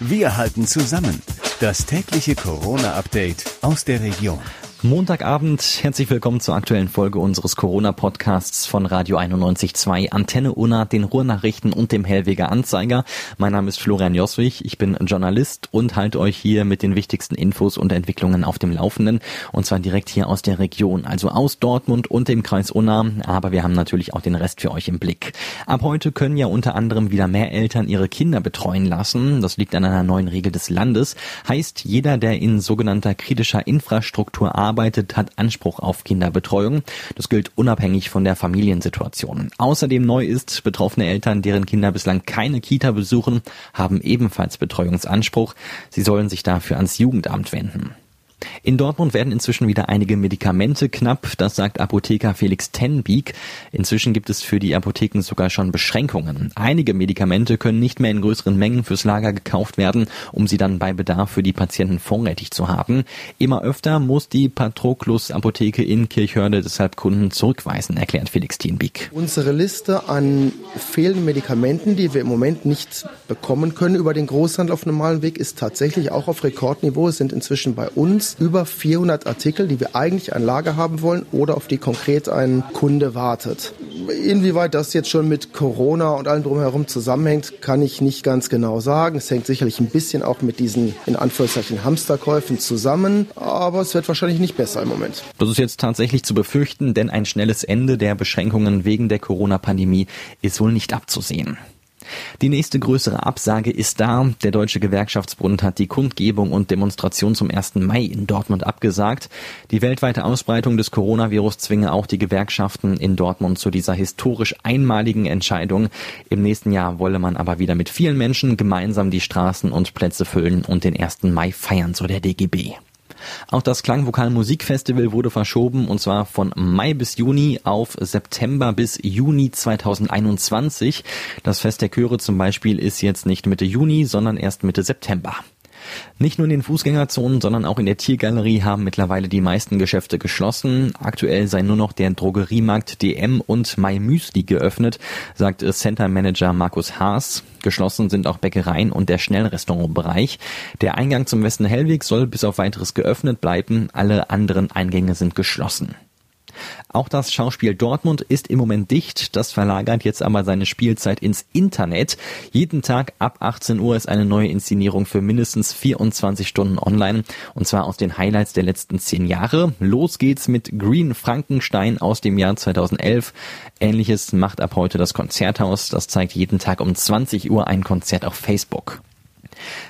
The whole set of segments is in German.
Wir halten zusammen. Das tägliche Corona-Update aus der Region. Montagabend, herzlich willkommen zur aktuellen Folge unseres Corona-Podcasts von Radio 91.2, Antenne Unna, den Ruhrnachrichten und dem Hellweger Anzeiger. Mein Name ist Florian Joswig, ich bin Journalist und halte euch hier mit den wichtigsten Infos und Entwicklungen auf dem Laufenden und zwar direkt hier aus der Region, also aus Dortmund und dem Kreis Unna, aber wir haben natürlich auch den Rest für euch im Blick. Ab heute können ja unter anderem wieder mehr Eltern ihre Kinder betreuen lassen. Das liegt an einer neuen Regel des Landes. Heißt, jeder, der in sogenannter kritischer Infrastruktur arbeitet, hat Anspruch auf Kinderbetreuung. Das gilt unabhängig von der Familiensituation. Außerdem neu ist, betroffene Eltern, deren Kinder bislang keine Kita besuchen, haben ebenfalls Betreuungsanspruch. Sie sollen sich dafür ans Jugendamt wenden. In Dortmund werden inzwischen wieder einige Medikamente knapp, das sagt Apotheker Felix Tenbeek. Inzwischen gibt es für die Apotheken sogar schon Beschränkungen. Einige Medikamente können nicht mehr in größeren Mengen fürs Lager gekauft werden, um sie dann bei Bedarf für die Patienten vorrätig zu haben. Immer öfter muss die Patroclus Apotheke in Kirchhörde deshalb Kunden zurückweisen, erklärt Felix Tenbeek. Unsere Liste an fehlenden Medikamenten, die wir im Moment nicht bekommen können über den Großhandel auf normalen Weg, ist tatsächlich auch auf Rekordniveau. Es sind inzwischen bei uns über 400 Artikel, die wir eigentlich an Lager haben wollen oder auf die konkret ein Kunde wartet. Inwieweit das jetzt schon mit Corona und allem drumherum zusammenhängt, kann ich nicht ganz genau sagen. Es hängt sicherlich ein bisschen auch mit diesen in Anführungszeichen Hamsterkäufen zusammen, aber es wird wahrscheinlich nicht besser im Moment. Das ist jetzt tatsächlich zu befürchten, denn ein schnelles Ende der Beschränkungen wegen der Corona-Pandemie ist wohl nicht abzusehen. Die nächste größere Absage ist da. Der Deutsche Gewerkschaftsbund hat die Kundgebung und Demonstration zum 1. Mai in Dortmund abgesagt. Die weltweite Ausbreitung des Coronavirus zwinge auch die Gewerkschaften in Dortmund zu dieser historisch einmaligen Entscheidung. Im nächsten Jahr wolle man aber wieder mit vielen Menschen gemeinsam die Straßen und Plätze füllen und den 1. Mai feiern, so der DGB. Auch das Klangvokal Musikfestival wurde verschoben und zwar von Mai bis Juni auf September bis Juni 2021. Das Fest der Chöre zum Beispiel ist jetzt nicht Mitte Juni, sondern erst Mitte September. Nicht nur in den Fußgängerzonen, sondern auch in der Tiergalerie haben mittlerweile die meisten Geschäfte geschlossen. Aktuell sei nur noch der Drogeriemarkt DM und My Müsli geöffnet, sagt Center Manager Markus Haas. Geschlossen sind auch Bäckereien und der Schnellrestaurantbereich. Der Eingang zum Westen Hellweg soll bis auf weiteres geöffnet bleiben. Alle anderen Eingänge sind geschlossen. Auch das Schauspiel Dortmund ist im Moment dicht. Das verlagert jetzt aber seine Spielzeit ins Internet. Jeden Tag ab 18 Uhr ist eine neue Inszenierung für mindestens 24 Stunden online. Und zwar aus den Highlights der letzten zehn Jahre. Los geht's mit Green Frankenstein aus dem Jahr 2011. Ähnliches macht ab heute das Konzerthaus. Das zeigt jeden Tag um 20 Uhr ein Konzert auf Facebook.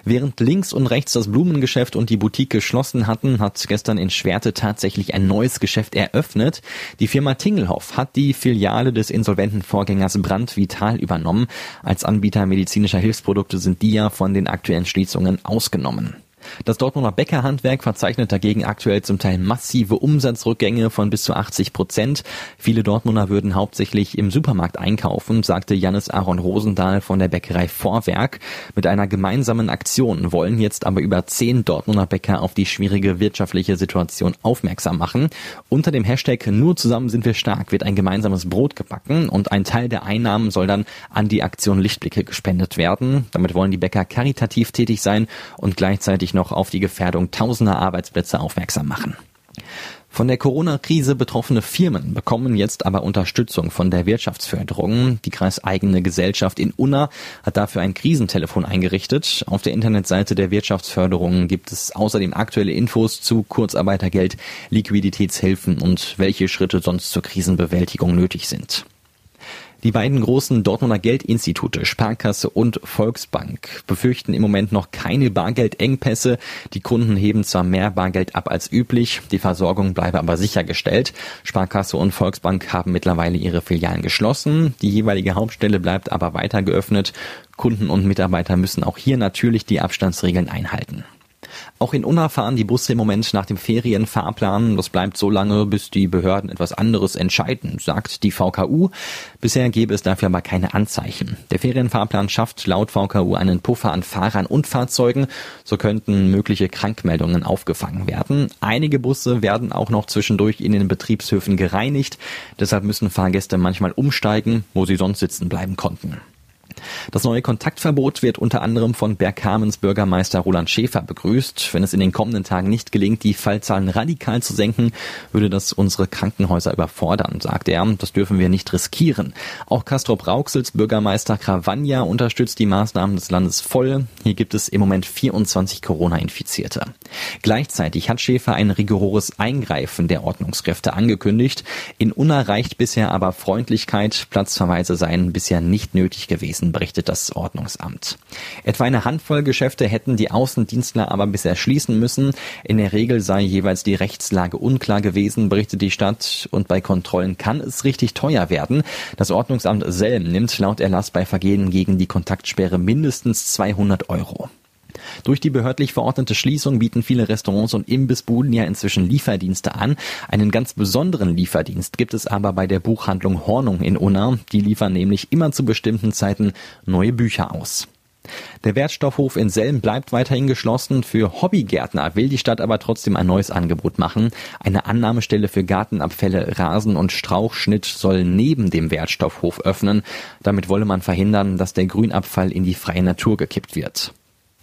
Während links und rechts das Blumengeschäft und die Boutique geschlossen hatten, hat gestern in Schwerte tatsächlich ein neues Geschäft eröffnet. Die Firma Tingelhoff hat die Filiale des insolventen Vorgängers Brand Vital übernommen. Als Anbieter medizinischer Hilfsprodukte sind die ja von den aktuellen Schließungen ausgenommen. Das Dortmunder Bäckerhandwerk verzeichnet dagegen aktuell zum Teil massive Umsatzrückgänge von bis zu 80 Prozent. Viele Dortmunder würden hauptsächlich im Supermarkt einkaufen, sagte Jannis Aaron Rosendahl von der Bäckerei Vorwerk. Mit einer gemeinsamen Aktion wollen jetzt aber über zehn Dortmunder Bäcker auf die schwierige wirtschaftliche Situation aufmerksam machen. Unter dem Hashtag Nur zusammen sind wir stark wird ein gemeinsames Brot gebacken und ein Teil der Einnahmen soll dann an die Aktion Lichtblicke gespendet werden. Damit wollen die Bäcker karitativ tätig sein und gleichzeitig noch auf die Gefährdung tausender Arbeitsplätze aufmerksam machen. Von der Corona-Krise betroffene Firmen bekommen jetzt aber Unterstützung von der Wirtschaftsförderung. Die kreiseigene Gesellschaft in Unna hat dafür ein Krisentelefon eingerichtet. Auf der Internetseite der Wirtschaftsförderung gibt es außerdem aktuelle Infos zu Kurzarbeitergeld, Liquiditätshilfen und welche Schritte sonst zur Krisenbewältigung nötig sind. Die beiden großen Dortmunder Geldinstitute, Sparkasse und Volksbank, befürchten im Moment noch keine Bargeldengpässe. Die Kunden heben zwar mehr Bargeld ab als üblich, die Versorgung bleibe aber sichergestellt. Sparkasse und Volksbank haben mittlerweile ihre Filialen geschlossen. Die jeweilige Hauptstelle bleibt aber weiter geöffnet. Kunden und Mitarbeiter müssen auch hier natürlich die Abstandsregeln einhalten. Auch in Unna fahren die Busse im Moment nach dem Ferienfahrplan. Das bleibt so lange, bis die Behörden etwas anderes entscheiden, sagt die VKU. Bisher gäbe es dafür aber keine Anzeichen. Der Ferienfahrplan schafft laut VKU einen Puffer an Fahrern und Fahrzeugen. So könnten mögliche Krankmeldungen aufgefangen werden. Einige Busse werden auch noch zwischendurch in den Betriebshöfen gereinigt. Deshalb müssen Fahrgäste manchmal umsteigen, wo sie sonst sitzen bleiben konnten. Das neue Kontaktverbot wird unter anderem von Berghamens Bürgermeister Roland Schäfer begrüßt. Wenn es in den kommenden Tagen nicht gelingt, die Fallzahlen radikal zu senken, würde das unsere Krankenhäuser überfordern, sagt er. Das dürfen wir nicht riskieren. Auch Castrop Rauxels Bürgermeister Cravagna unterstützt die Maßnahmen des Landes voll. Hier gibt es im Moment 24 Corona-Infizierte. Gleichzeitig hat Schäfer ein rigoroses Eingreifen der Ordnungskräfte angekündigt. In Unna reicht bisher aber Freundlichkeit. Platzverweise seien bisher nicht nötig gewesen, berichtet das Ordnungsamt. Etwa eine Handvoll Geschäfte hätten die Außendienstler aber bisher schließen müssen. In der Regel sei jeweils die Rechtslage unklar gewesen, berichtet die Stadt. Und bei Kontrollen kann es richtig teuer werden. Das Ordnungsamt Selm nimmt laut Erlass bei Vergehen gegen die Kontaktsperre mindestens 200 Euro. Durch die behördlich verordnete Schließung bieten viele Restaurants und Imbissbuden ja inzwischen Lieferdienste an. Einen ganz besonderen Lieferdienst gibt es aber bei der Buchhandlung Hornung in Unna. Die liefern nämlich immer zu bestimmten Zeiten neue Bücher aus. Der Wertstoffhof in Selm bleibt weiterhin geschlossen. Für Hobbygärtner will die Stadt aber trotzdem ein neues Angebot machen. Eine Annahmestelle für Gartenabfälle, Rasen und Strauchschnitt soll neben dem Wertstoffhof öffnen. Damit wolle man verhindern, dass der Grünabfall in die freie Natur gekippt wird.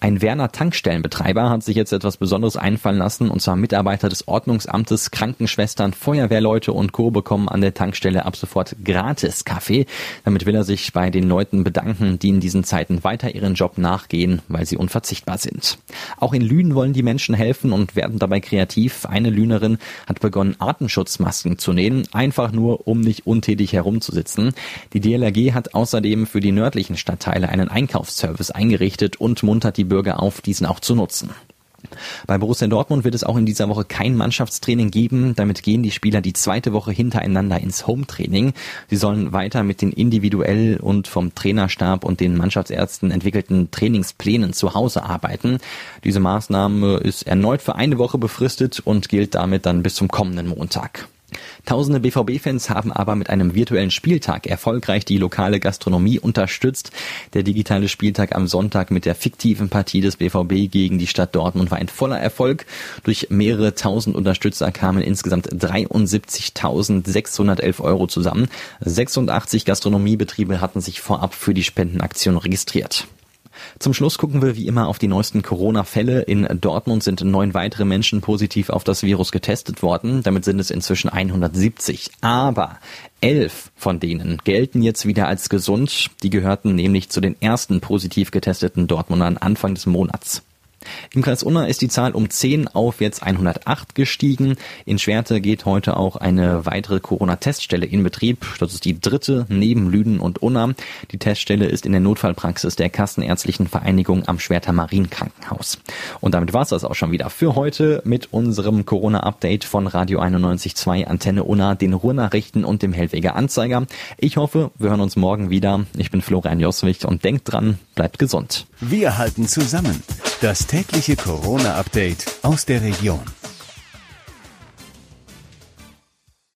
Ein Werner Tankstellenbetreiber hat sich jetzt etwas Besonderes einfallen lassen, und zwar Mitarbeiter des Ordnungsamtes, Krankenschwestern, Feuerwehrleute und Co. bekommen an der Tankstelle ab sofort gratis Kaffee. Damit will er sich bei den Leuten bedanken, die in diesen Zeiten weiter ihren Job nachgehen, weil sie unverzichtbar sind. Auch in Lünen wollen die Menschen helfen und werden dabei kreativ. Eine Lünerin hat begonnen, Artenschutzmasken zu nähen, einfach nur, um nicht untätig herumzusitzen. Die DLRG hat außerdem für die nördlichen Stadtteile einen Einkaufsservice eingerichtet und muntert die Bürger auf, diesen auch zu nutzen. Bei Borussia Dortmund wird es auch in dieser Woche kein Mannschaftstraining geben. Damit gehen die Spieler die zweite Woche hintereinander ins Hometraining. Sie sollen weiter mit den individuell und vom Trainerstab und den Mannschaftsärzten entwickelten Trainingsplänen zu Hause arbeiten. Diese Maßnahme ist erneut für eine Woche befristet und gilt damit dann bis zum kommenden Montag. Tausende BVB-Fans haben aber mit einem virtuellen Spieltag erfolgreich die lokale Gastronomie unterstützt. Der digitale Spieltag am Sonntag mit der fiktiven Partie des BVB gegen die Stadt Dortmund war ein voller Erfolg. Durch mehrere tausend Unterstützer kamen insgesamt 73.611 Euro zusammen. 86 Gastronomiebetriebe hatten sich vorab für die Spendenaktion registriert. Zum Schluss gucken wir wie immer auf die neuesten Corona-Fälle. In Dortmund sind neun weitere Menschen positiv auf das Virus getestet worden. Damit sind es inzwischen 170. Aber elf von denen gelten jetzt wieder als gesund. Die gehörten nämlich zu den ersten positiv getesteten Dortmundern Anfang des Monats. Im Kreis Unna ist die Zahl um 10 auf jetzt 108 gestiegen. In Schwerte geht heute auch eine weitere Corona-Teststelle in Betrieb. Das ist die dritte neben Lüden und Unna. Die Teststelle ist in der Notfallpraxis der Kassenärztlichen Vereinigung am Schwerter Marienkrankenhaus. Und damit war es das auch schon wieder für heute mit unserem Corona-Update von Radio 91.2 Antenne Unna, den Ruhrnachrichten und dem Hellweger Anzeiger. Ich hoffe, wir hören uns morgen wieder. Ich bin Florian Joswig und denkt dran, bleibt gesund. Wir halten zusammen. Das tägliche Corona-Update aus der Region.